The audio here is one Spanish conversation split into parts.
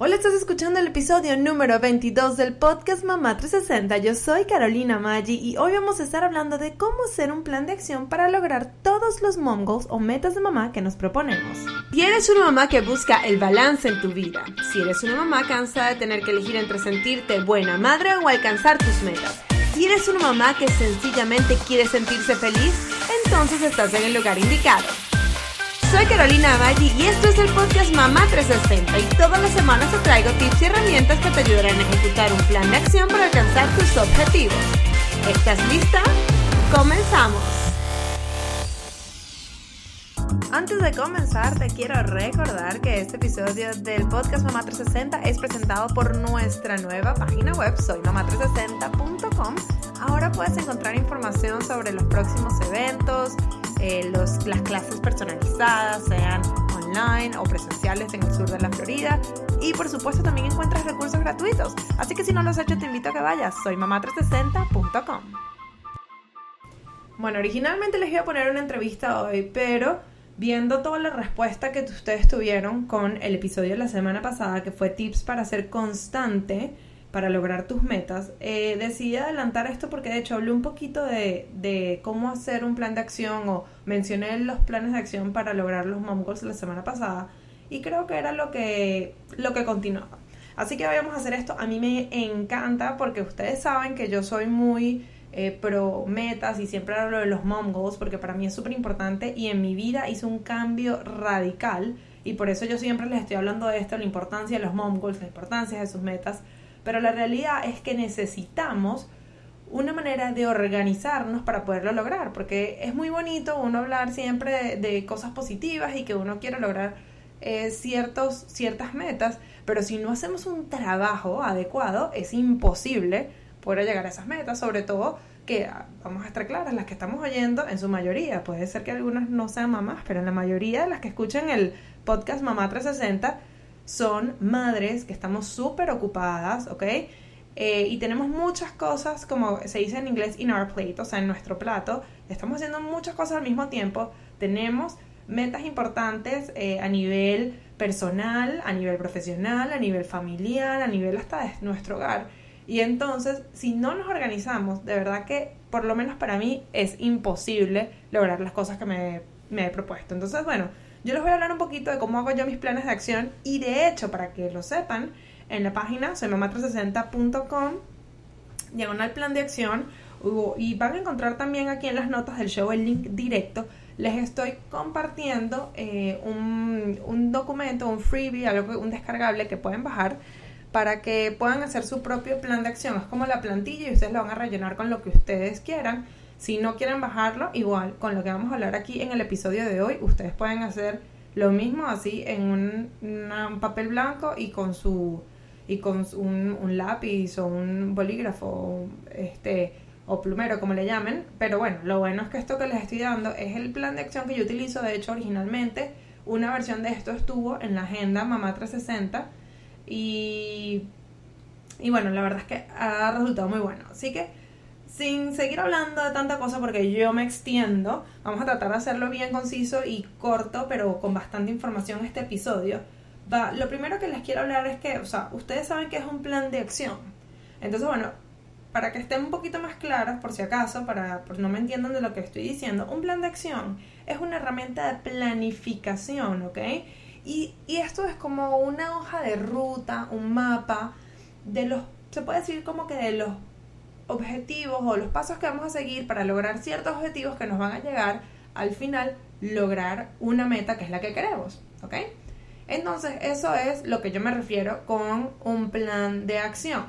Hola, estás escuchando el episodio número 22 del podcast Mamá 360. Yo soy Carolina Maggi y hoy vamos a estar hablando de cómo hacer un plan de acción para lograr todos los mom goals o metas de mamá que nos proponemos. Si eres una mamá que busca el balance en tu vida, si eres una mamá cansada de tener que elegir entre sentirte buena madre o alcanzar tus metas, si eres una mamá que sencillamente quiere sentirse feliz, entonces estás en el lugar indicado. Soy Carolina Maggi y esto es el podcast Mamá 360 y todas las semanas te traigo tips y herramientas que te ayudarán a ejecutar un plan de acción para alcanzar tus objetivos. ¿Estás lista? ¡Comenzamos! Antes de comenzar, te quiero recordar que este episodio del podcast Mamá 360 es presentado por nuestra nueva página web, soymamá360.com. Ahora puedes encontrar información sobre los próximos eventos, eh, los, las clases personalizadas, sean online o presenciales en el sur de la Florida. Y por supuesto también encuentras recursos gratuitos. Así que si no lo has hecho, te invito a que vayas. Soy mamá360.com. Bueno, originalmente les iba a poner una entrevista hoy, pero viendo toda la respuesta que ustedes tuvieron con el episodio de la semana pasada, que fue tips para ser constante, para lograr tus metas, eh, decidí adelantar esto porque de hecho hablé un poquito de, de, cómo hacer un plan de acción o mencioné los planes de acción para lograr los mom la semana pasada y creo que era lo que, lo que continuaba. Así que vamos a hacer esto. A mí me encanta porque ustedes saben que yo soy muy eh, metas y siempre hablo de los mom goals porque para mí es súper importante y en mi vida hice un cambio radical y por eso yo siempre les estoy hablando de esto, la importancia de los mom goals, la importancia de sus metas pero la realidad es que necesitamos una manera de organizarnos para poderlo lograr, porque es muy bonito uno hablar siempre de, cosas positivas y que uno quiere lograr eh, ciertos, ciertas metas, pero si no hacemos un trabajo adecuado, es imposible poder llegar a esas metas, sobre todo que, ah, vamos a estar claras, las que estamos oyendo, en su mayoría, puede ser que algunas no sean mamás, pero en la mayoría de las que escuchan el podcast Mamá 360, son madres que estamos súper ocupadas, ¿ok? Eh, y tenemos muchas cosas, como se dice en inglés, in our plate, o sea, en nuestro plato. Estamos haciendo muchas cosas al mismo tiempo. Tenemos metas importantes eh, a nivel personal, a nivel profesional, a nivel familiar, a nivel hasta de nuestro hogar. Y entonces, si no nos organizamos, de verdad que, por lo menos para mí, es imposible lograr las cosas que me, me he propuesto. Entonces, bueno, yo les voy a hablar un poquito de cómo hago yo mis planes de acción y de hecho, para que lo sepan, en la página soymamá360.com, diagonal plan de acción, y van a encontrar también aquí en las notas del show el link directo. Les estoy compartiendo eh, un, un, documento, un freebie, algo, un descargable que pueden bajar para que puedan hacer su propio plan de acción. Es como la plantilla y ustedes lo van a rellenar con lo que ustedes quieran. Si no quieren bajarlo, igual con lo que vamos a hablar aquí en el episodio de hoy, ustedes pueden hacer lo mismo así en un, papel blanco y con su y con un, lápiz o un bolígrafo este o plumero como le llamen pero bueno lo bueno es que esto que les estoy dando es el plan de acción que yo utilizo de hecho originalmente una versión de esto estuvo en la agenda mamá 360 y y bueno la verdad es que ha resultado muy bueno así que sin seguir hablando de tanta cosa porque yo me extiendo, vamos a tratar de hacerlo bien conciso y corto, pero con bastante información este episodio. Va, lo primero que les quiero hablar es que, o sea, ustedes saben que es un plan de acción. Entonces, bueno, para que estén un poquito más claros, por si acaso, para por no me entiendan de lo que estoy diciendo, un plan de acción es una herramienta de planificación, ¿ok? Y, esto es como una hoja de ruta, un mapa de los, se puede decir como que de los objetivos o los pasos que vamos a seguir para lograr ciertos objetivos que nos van a llegar al final lograr una meta que es la que queremos, ¿ok? Entonces eso es lo que yo me refiero con un plan de acción.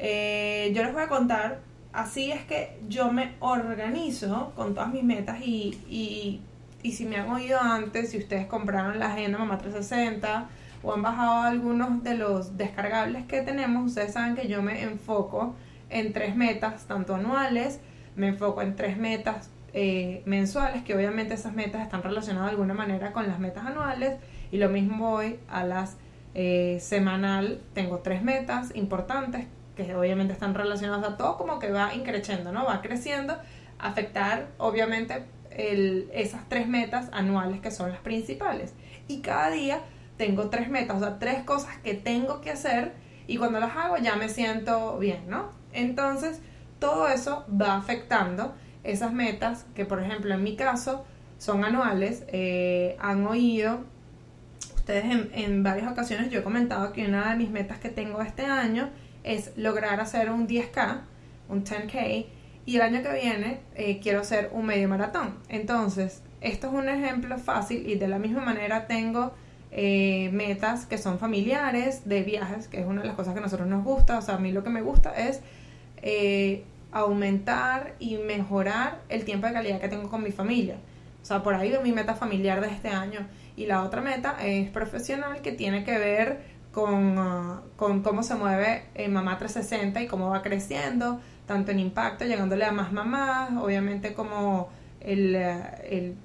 Eh, yo les voy a contar, así es que yo me organizo con todas mis metas y, y si me han oído antes, si ustedes compraron la agenda Mamá 360 o han bajado algunos de los descargables que tenemos, ustedes saben que yo me enfoco en tres metas, tanto anuales, me enfoco en tres metas eh, mensuales, que obviamente esas metas están relacionadas de alguna manera con las metas anuales, y lo mismo voy a las eh, semanal, tengo tres metas importantes que obviamente están relacionadas a todo como que va increciendo, ¿no? Va creciendo, afectar obviamente esas tres metas anuales que son las principales. Y cada día tengo tres metas, o sea, tres cosas que tengo que hacer y cuando las hago ya me siento bien, ¿no? Entonces, todo eso va afectando esas metas que, por ejemplo, en mi caso son anuales. Eh, han oído, ustedes en, en varias ocasiones yo he comentado que una de mis metas que tengo este año es lograr hacer un 10K, un 10K, y el año que viene eh, quiero hacer un medio maratón. Entonces, esto es un ejemplo fácil y de la misma manera tengo eh, metas que son familiares, de viajes, que es una de las cosas que a nosotros nos gusta. O sea, a mí lo que me gusta es eh, aumentar y mejorar el tiempo de calidad que tengo con mi familia. O sea, por ahí mi meta familiar de este año. Y la otra meta es profesional que tiene que ver con, ah, con cómo se mueve en Mamá 360 y cómo va creciendo, tanto en impacto, llegándole a más mamás, obviamente como el, el,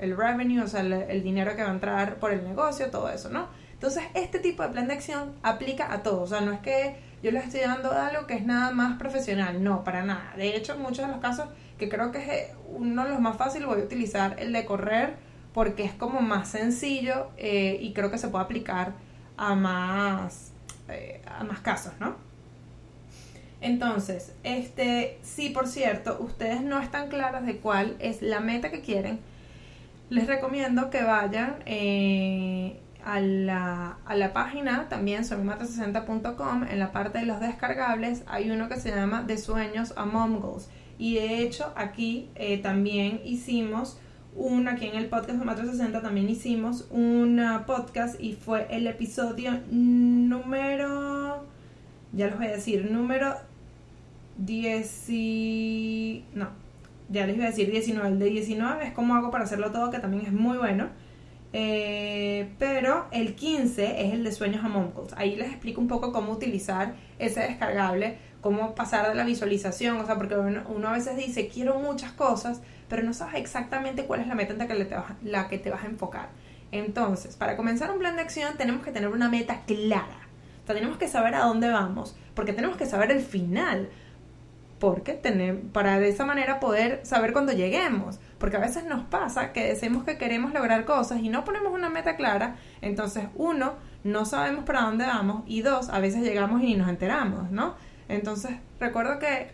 el, revenue, o sea, el, dinero que va a entrar por el negocio, todo eso, ¿no? Entonces, este tipo de plan de acción aplica a todo, o sea, no es que yo les estoy dando algo que es nada más profesional, no, para nada. De hecho, muchos de los casos, que creo que es uno de los más fáciles, voy a utilizar el de correr porque es como más sencillo eh, y creo que se puede aplicar a más, eh, a más casos, ¿no? Entonces, este, si por cierto ustedes no están claras de cuál es la meta que quieren, les recomiendo que vayan eh, a, la, a, la, página también solmata60.com. En la parte de los descargables hay uno que se llama De Sueños a Mom Goals. Y de hecho, aquí eh, también hicimos un, aquí en el podcast de 360 también hicimos un podcast y fue el episodio número, ya les voy a decir, número 10 no, ya les voy a decir 19, el de 19 es como hago para hacerlo todo, que también es muy bueno. Eh, pero el 15 es el de sueños a Momcles. Ahí les explico un poco cómo utilizar ese descargable, cómo pasar de la visualización, o sea, porque uno, uno a veces dice, quiero muchas cosas, pero no sabes exactamente cuál es la meta en la que, te vas, la que te vas a enfocar. Entonces, para comenzar un plan de acción tenemos que tener una meta clara. O sea, tenemos que saber a dónde vamos, porque tenemos que saber el final. Porque tenemos, para de esa manera poder saber cuándo lleguemos. Porque a veces nos pasa que decimos que queremos lograr cosas y no ponemos una meta clara. Entonces, uno, no sabemos para dónde vamos. Y dos, a veces llegamos y nos enteramos, ¿no? Entonces, recuerdo que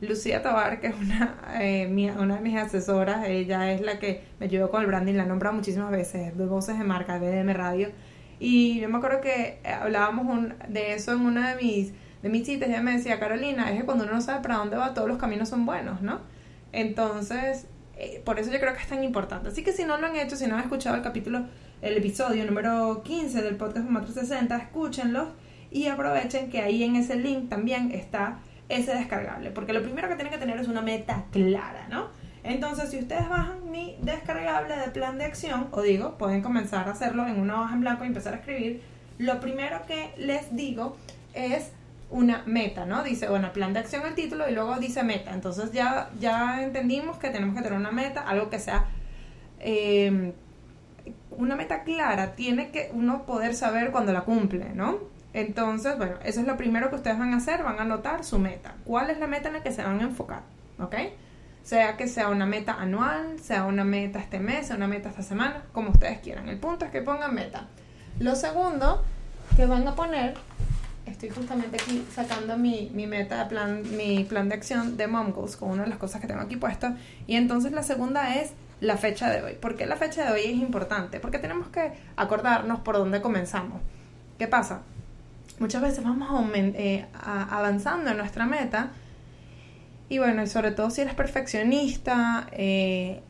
Lucía Tobar, que es una, eh, una de mis asesoras, ella es la que me ayudó con el branding, la nombra muchísimas veces, de voces de marca, de BDM Radio. Y yo me acuerdo que hablábamos un, de eso en una de mis, de mis citas, ella me decía, Carolina, es que cuando uno no sabe para dónde va, todos los caminos son buenos, ¿no? Entonces, eh, por eso yo creo que es tan importante. Así que si no lo han hecho, si no han escuchado el capítulo, el episodio número 15 del podcast 460, escúchenlo y aprovechen que ahí en ese link también está ese descargable, porque lo primero que tienen que tener es una meta clara, ¿no? Entonces, si ustedes bajan mi descargable de plan de acción, o digo, pueden comenzar a hacerlo en una hoja en blanco y empezar a escribir, lo primero que les digo es una meta, ¿no? Dice, bueno, plan de acción el título y luego dice meta. Entonces ya, ya entendimos que tenemos que tener una meta, algo que sea eh, una meta clara, tiene que uno poder saber cuando la cumple, ¿no? Entonces, bueno, eso es lo primero que ustedes van a hacer, van a anotar su meta. ¿Cuál es la meta en la que se van a enfocar? ¿Ok? Sea que sea una meta anual, sea una meta este mes, sea una meta esta semana, como ustedes quieran. El punto es que pongan meta. Lo segundo que van a poner, estoy justamente aquí sacando mi, mi meta, plan, mi plan de acción de Mom Goals con una de las cosas que tengo aquí puesto. Y entonces la segunda es la fecha de hoy. ¿Por qué la fecha de hoy es importante? Porque tenemos que acordarnos por dónde comenzamos. ¿Qué pasa? muchas veces vamos eh, avanzando en nuestra meta y bueno, y sobre todo si eres perfeccionista, eh,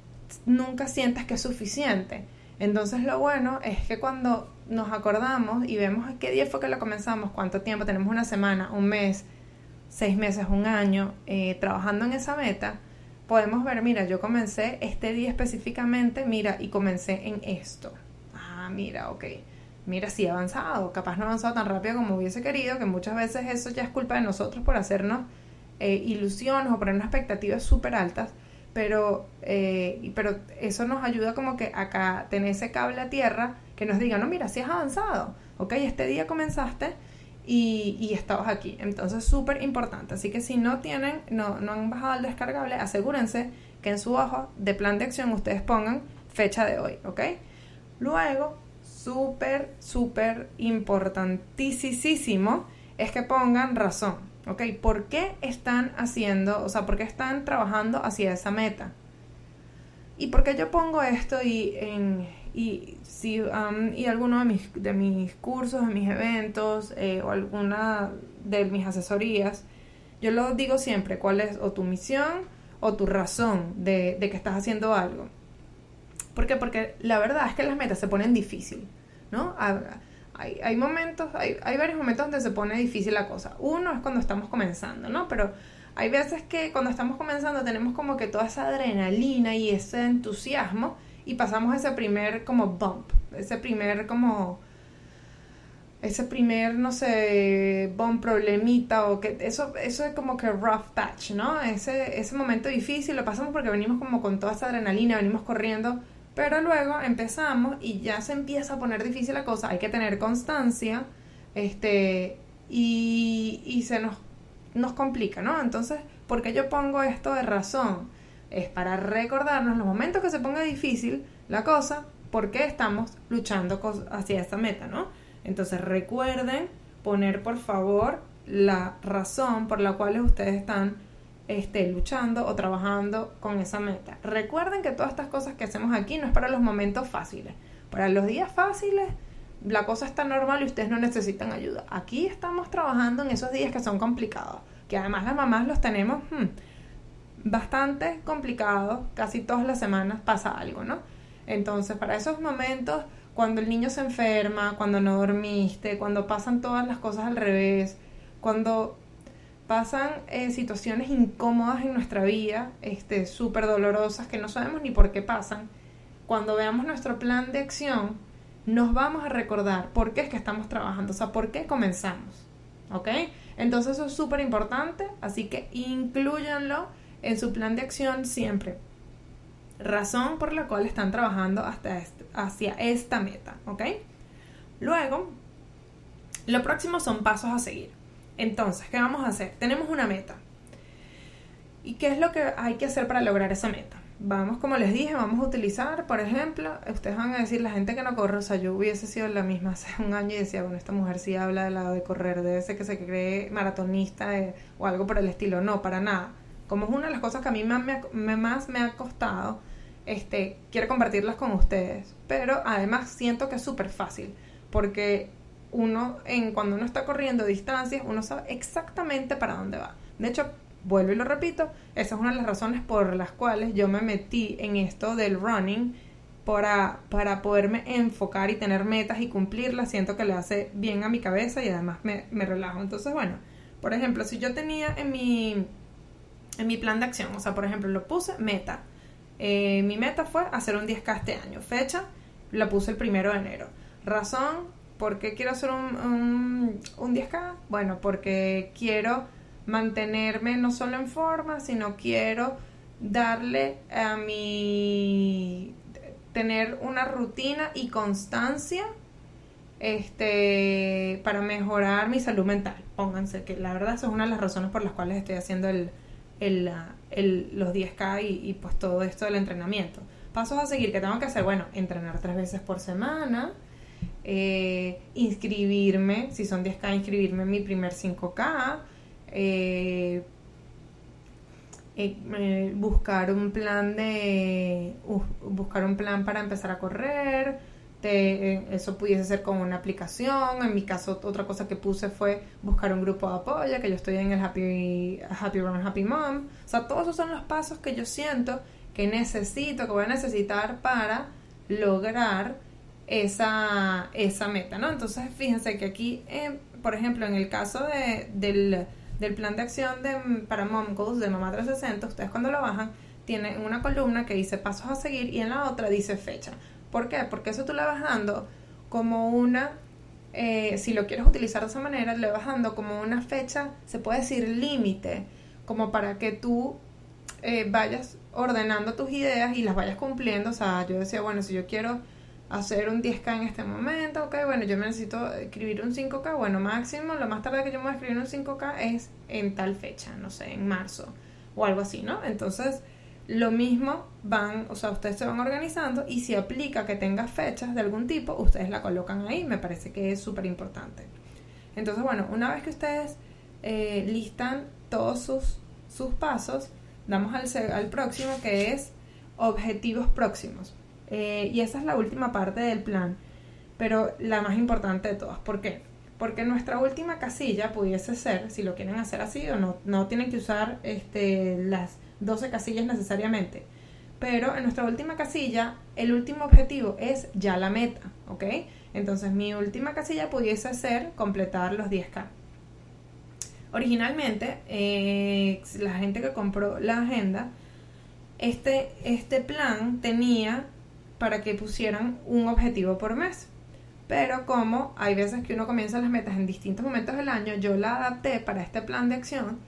nunca sientas que es suficiente. Entonces lo bueno es que cuando nos acordamos y vemos qué día fue que lo comenzamos, cuánto tiempo, tenemos una semana, un mes, seis meses, un año, eh, trabajando en esa meta, podemos ver, mira, yo comencé este día específicamente, mira, y comencé en esto. Ah, mira, ok mira, sí he avanzado, capaz no he avanzado tan rápido como hubiese querido, que muchas veces eso ya es culpa de nosotros por hacernos eh, ilusiones o ponernos expectativas súper altas, pero, eh, pero eso nos ayuda como que acá tener ese cable a tierra que nos diga, no, mira, sí has avanzado, ok, este día comenzaste y, y estabas aquí, entonces súper importante, así que si no tienen, no, no han bajado el descargable, asegúrense que en su hoja de plan de acción ustedes pongan fecha de hoy, ok. Luego, súper, súper importantísimo es que pongan razón, ¿ok? ¿Por qué están haciendo, o sea, por qué están trabajando hacia esa meta? ¿Y por qué yo pongo esto y, en, y, si, um, y alguno de mis, de mis cursos, de mis eventos eh, o alguna de mis asesorías, yo lo digo siempre, cuál es o tu misión o tu razón de, de que estás haciendo algo. ¿Por qué? Porque la verdad es que las metas se ponen difícil, ¿no? Hay, momentos, hay, varios momentos donde se pone difícil la cosa. Uno es cuando estamos comenzando, ¿no? Pero hay veces que cuando estamos comenzando tenemos como que toda esa adrenalina y ese entusiasmo y pasamos ese primer como bump, ese primer como ese primer, no sé, bump problemita o que eso, eso es como que rough patch, ¿no? Ese, ese momento difícil lo pasamos porque venimos como con toda esa adrenalina, venimos corriendo, pero luego empezamos y ya se empieza a poner difícil la cosa, hay que tener constancia, este, y, y se nos nos complica, ¿no? Entonces, ¿por qué yo pongo esto de razón? Es para recordarnos los momentos que se ponga difícil la cosa, por qué estamos luchando hacia esa meta, ¿no? Entonces, recuerden poner, por favor, la razón por la cual ustedes están este, luchando o trabajando con esa meta. Recuerden que todas estas cosas que hacemos aquí no es para los momentos fáciles. Para los días fáciles, la cosa está normal y ustedes no necesitan ayuda. Aquí estamos trabajando en esos días que son complicados, que además las mamás los tenemos hmm, bastante complicados, casi todas las semanas pasa algo, ¿no? Entonces, para esos momentos, cuando el niño se enferma, cuando no dormiste, cuando pasan todas las cosas al revés, cuando pasan eh, situaciones incómodas en nuestra vida, este, súper dolorosas, que no sabemos ni por qué pasan, cuando veamos nuestro plan de acción, nos vamos a recordar por qué es que estamos trabajando, o sea, por qué comenzamos. ¿Ok? Entonces eso es súper importante, así que incluyanlo en su plan de acción siempre. Razón por la cual están trabajando hasta hacia esta meta, ¿ok? Luego, lo próximo son pasos a seguir. Entonces, ¿qué vamos a hacer? Tenemos una meta. ¿Y qué es lo que hay que hacer para lograr esa meta? vamos, como les dije, vamos a utilizar, por ejemplo, ustedes van a decir, la gente que no corre, o sea, yo hubiese sido la misma hace un año y decía, bueno, esta mujer sí habla de lado de correr, de ese que se cree maratonista o algo por el estilo. No, para nada. Como es una de las cosas que a mí más me, más me ha costado, este, quiero compartirlas con ustedes. Pero además siento que es súper fácil, porque uno, en, cuando uno está corriendo distancias, uno sabe exactamente para dónde va. De hecho, vuelvo y lo repito, esa es una de las razones por las cuales yo me metí en esto del running para, para poderme enfocar y tener metas y cumplirlas. Siento que le hace bien a mi cabeza y además me, me relajo. Entonces, bueno, por ejemplo, si yo tenía en mi, en mi plan de acción, o sea, por ejemplo, lo puse meta. Eh, mi meta fue hacer un 10K este año. Fecha, la puse el primero de enero. Razón, ¿por qué quiero hacer un, un, un 10K? Bueno, porque quiero mantenerme no solo en forma, sino quiero darle a mi tener una rutina y constancia este para mejorar mi salud mental. Pónganse que la verdad eso es una de las razones por las cuales estoy haciendo el, el, el los 10K y, y, pues todo esto del entrenamiento. Pasos a seguir que tengo que hacer, bueno, entrenar tres veces por semana, eh, inscribirme, si son 10K, inscribirme en mi primer 5K, eh, eh, buscar un plan de buscar un plan para empezar a correr eso pudiese ser con una aplicación en mi caso otra cosa que puse fue buscar un grupo de apoyo que yo estoy en el Happy Happy Run Happy Mom. O sea todos esos son los pasos que yo siento que necesito que voy a necesitar para lograr esa, esa meta, ¿no? Entonces, fíjense que aquí, por ejemplo, en el caso de, del, del plan de acción de, para Mom Goals de Mamá 360, ustedes cuando lo bajan, tienen una columna que dice pasos a seguir y en la otra dice fecha. ¿Por qué? Porque eso tú le vas dando como una, eh, si lo quieres utilizar de esa manera, le vas dando como una fecha, se puede decir límite, como para que tú eh, vayas ordenando tus ideas y las vayas cumpliendo. O sea, yo decía, bueno, si yo quiero hacer un 10K en este momento, ok, bueno, yo me necesito escribir un 5K, bueno, máximo, lo más tarde que yo me voy a escribir un 5K es en tal fecha, no sé, en marzo o algo así, ¿no? Entonces, lo mismo van, o sea, ustedes se van organizando y si aplica que tenga fechas de algún tipo, ustedes la colocan ahí, me parece que es súper importante. Entonces, bueno, una vez que ustedes eh, listan todos sus, sus pasos, damos al, al próximo que es objetivos próximos. Eh, y esa es la última parte del plan, pero la más importante de todas. ¿Por qué? Porque nuestra última casilla pudiese ser, si lo quieren hacer así o no, no tienen que usar este, las 12 casillas necesariamente. Pero en nuestra última casilla, el último objetivo es ya la meta, ¿ok? Entonces mi última casilla pudiese ser completar los 10K. Originalmente, eh, la gente que compró la agenda, este, este plan tenía para que pusieran un objetivo por mes. Pero como hay veces que uno comienza las metas en distintos momentos del año, yo la adapté para este plan de acción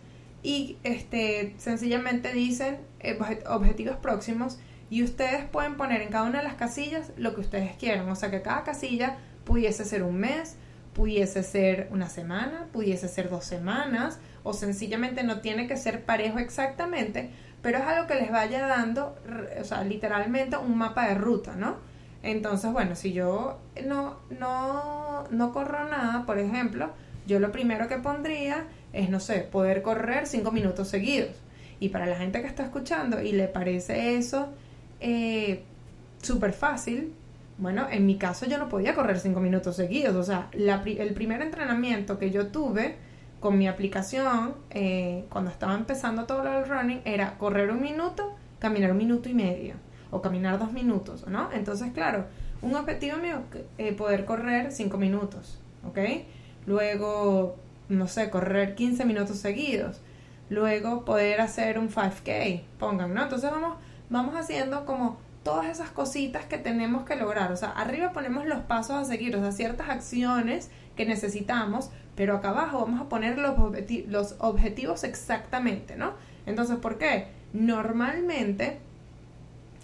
y este sencillamente dicen eh, objetivos próximos y ustedes pueden poner en cada una de las casillas lo que ustedes quieran. O sea que cada casilla pudiese ser un mes, pudiese ser una semana, pudiese ser dos semanas o sencillamente no tiene que ser parejo exactamente, pero es algo que les vaya dando, o sea, literalmente un mapa de ruta, ¿no? Entonces, bueno, si yo no, no, no corro nada, por ejemplo, yo lo primero que pondría es, no sé, poder correr cinco minutos seguidos. Y para la gente que está escuchando y le parece eso eh, súper fácil, bueno, en mi caso yo no podía correr cinco minutos seguidos. O sea, el primer entrenamiento que yo tuve con mi aplicación, eh, cuando estaba empezando todo lo del running, era correr un minuto, caminar un minuto y medio, o caminar dos minutos, ¿no? Entonces, claro, un objetivo mío eh, poder correr cinco minutos, ¿ok? Luego, no sé, correr 15 minutos seguidos. Luego poder hacer un 5K, pongan, ¿no? Entonces vamos, vamos haciendo como todas esas cositas que tenemos que lograr. O sea, arriba ponemos los pasos a seguir, o sea, ciertas acciones que necesitamos pero acá abajo vamos a poner los, los objetivos exactamente, ¿no? Entonces, ¿por qué? Normalmente,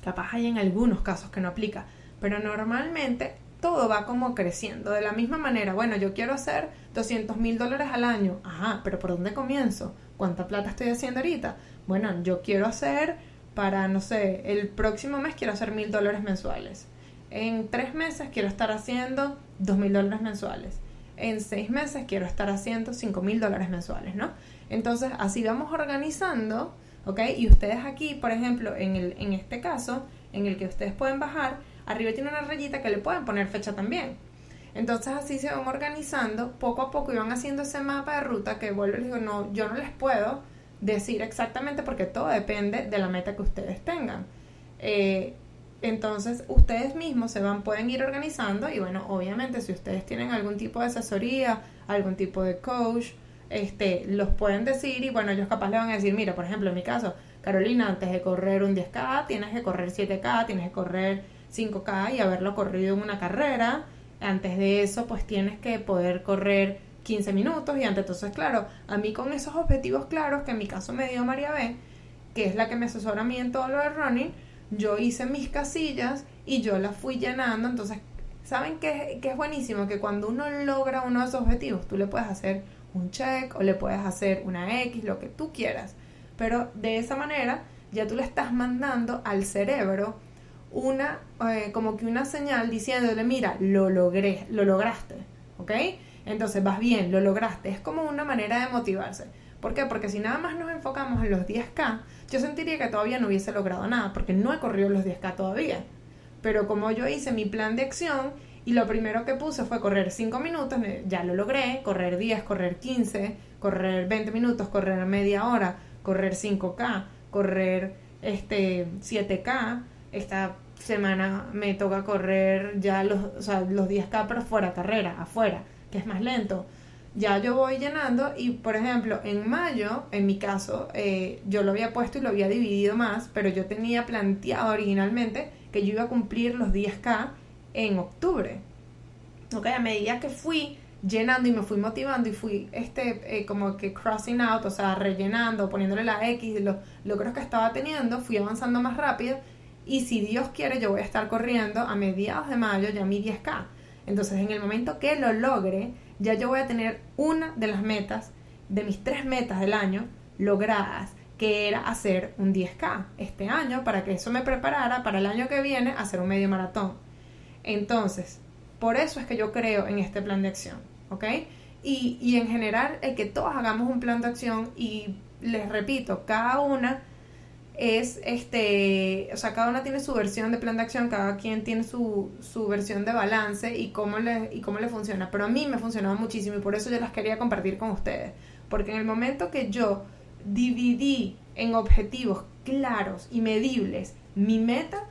capaz hay en algunos casos que no aplica, pero normalmente todo va como creciendo. De la misma manera, bueno, yo quiero hacer 200 mil dólares al año. Ajá, pero ¿por dónde comienzo? ¿Cuánta plata estoy haciendo ahorita? Bueno, yo quiero hacer para, no sé, el próximo mes quiero hacer mil dólares mensuales. En tres meses quiero estar haciendo dos mil dólares mensuales en seis meses quiero estar haciendo cinco mil dólares mensuales, ¿no? Entonces, así vamos organizando, ¿ok? Y ustedes aquí, por ejemplo, en, el, en este caso, en el que ustedes pueden bajar, arriba tiene una rayita que le pueden poner fecha también. Entonces así se van organizando poco a poco y van haciendo ese mapa de ruta que vuelvo y les digo, no, yo no les puedo decir exactamente porque todo depende de la meta que ustedes tengan. Eh, entonces, ustedes mismos se van, pueden ir organizando y bueno, obviamente si ustedes tienen algún tipo de asesoría, algún tipo de coach, este, los pueden decir y bueno, ellos capaz le van a decir, mira, por ejemplo, en mi caso, Carolina, antes de correr un 10K, tienes que correr 7K, tienes que correr 5K y haberlo corrido en una carrera. Antes de eso, pues tienes que poder correr 15 minutos y antes, entonces, claro, a mí con esos objetivos claros que en mi caso me dio María B, que es la que me asesora a mí en todo lo de running, yo hice mis casillas y yo las fui llenando. Entonces, ¿saben qué, es buenísimo? Que cuando uno logra uno de esos objetivos, tú le puedes hacer un check o le puedes hacer una X, lo que tú quieras. Pero de esa manera ya tú le estás mandando al cerebro una, eh, como que una señal diciéndole, mira, lo logré, lo lograste, ¿ok? Entonces vas bien, lo lograste. Es como una manera de motivarse. ¿Por qué? Porque si nada más nos enfocamos en los 10K, yo sentiría que todavía no hubiese logrado nada, porque no he corrido los 10K todavía. Pero como yo hice mi plan de acción y lo primero que puse fue correr 5 minutos, ya lo logré, correr 10, correr 15, correr 20 minutos, correr media hora, correr 5K, correr este 7K. Esta semana me toca correr ya los, o sea, los 10K pero fuera carrera, afuera, que es más lento. Ya yo voy llenando y por ejemplo en mayo en mi caso eh, yo lo había puesto y lo había dividido más pero yo tenía planteado originalmente que yo iba a cumplir los 10k en octubre. Ok a medida que fui llenando y me fui motivando y fui este eh, como que crossing out o sea rellenando poniéndole la x los logros que estaba teniendo fui avanzando más rápido y si Dios quiere yo voy a estar corriendo a mediados de mayo ya mi 10k entonces en el momento que lo logre ya yo voy a tener una de las metas, de mis tres metas del año, logradas. que era hacer un 10K este año para que eso me preparara para el año que viene hacer un medio maratón. Entonces, por eso es que yo creo en este plan de acción, ¿ok? Y, y en general, el que todos hagamos un plan de acción y les repito, cada una es este, o sea, cada una tiene su versión de plan de acción, cada quien tiene su, su versión de balance y cómo, le, y cómo le funciona. Pero a mí me funcionaba muchísimo y por eso yo las quería compartir con ustedes. Porque en el momento que yo dividí en objetivos claros y medibles mi meta,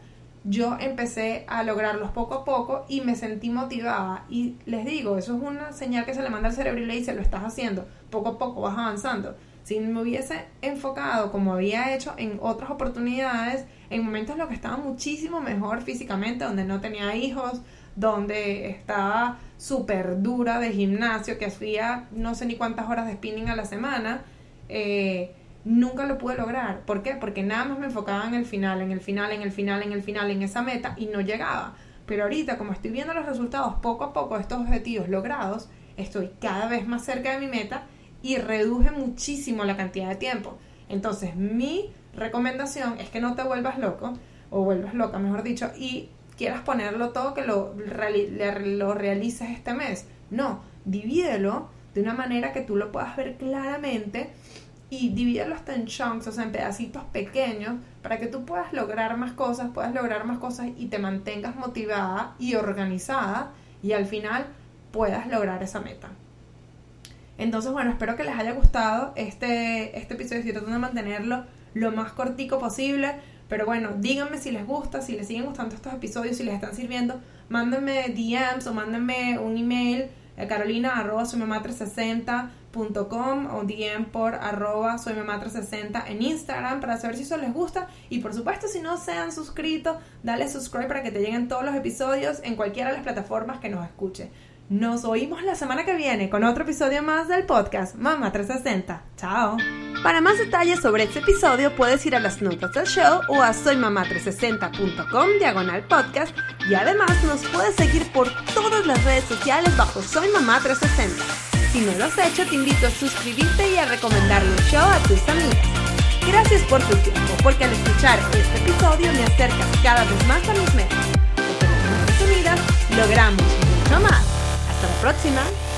yo empecé a lograrlos poco a poco y me sentí motivada. Y les digo, eso es una señal que se le manda al cerebro y le dice, lo estás haciendo, poco a poco vas avanzando. Si me hubiese enfocado como había hecho en otras oportunidades, en momentos en los que estaba muchísimo mejor físicamente, donde no tenía hijos, donde estaba súper dura de gimnasio, que hacía no sé ni cuántas horas de spinning a la semana, eh, nunca lo pude lograr. ¿Por qué? Porque nada más me enfocaba en el final, en el final, en el final, en el final, en esa meta y no llegaba. Pero ahorita, como estoy viendo los resultados poco a poco de estos objetivos logrados, estoy cada vez más cerca de mi meta y reduje muchísimo la cantidad de tiempo. Entonces, mi recomendación es que no te vuelvas loco, o vuelvas loca, mejor dicho, y quieras ponerlo todo que lo, lo realices este mes. No, divídelo de una manera que tú lo puedas ver claramente y divídelo hasta en chunks, o sea, en pedacitos pequeños, para que tú puedas lograr más cosas, puedas lograr más cosas y te mantengas motivada y organizada y al final puedas lograr esa meta. Entonces, bueno, espero que les haya gustado este, este episodio. Estoy tratando de mantenerlo lo más cortico posible. Pero bueno, díganme si les gusta, si les siguen gustando estos episodios, si les están sirviendo. Mándenme DMs o mándenme un email a carolina arroba 360com o DM por arroba soy 360 en Instagram para saber si eso les gusta. Y por supuesto, si no se han suscrito, dale subscribe para que te lleguen todos los episodios en cualquiera de las plataformas que nos escuche. Nos oímos la semana que viene con otro episodio más del podcast Mamá 360. Chao. Para más detalles sobre este episodio puedes ir a las notas del show o a soymamá360.com diagonal podcast y además nos puedes seguir por todas las redes sociales bajo Soy Mamá 360. Si no lo has hecho te invito a suscribirte y a recomendarle el show a tus amigas. Gracias por tu tiempo, porque al escuchar este episodio me acercas cada vez más a mis metas. Unidas logramos mucho más. Hasta la próxima.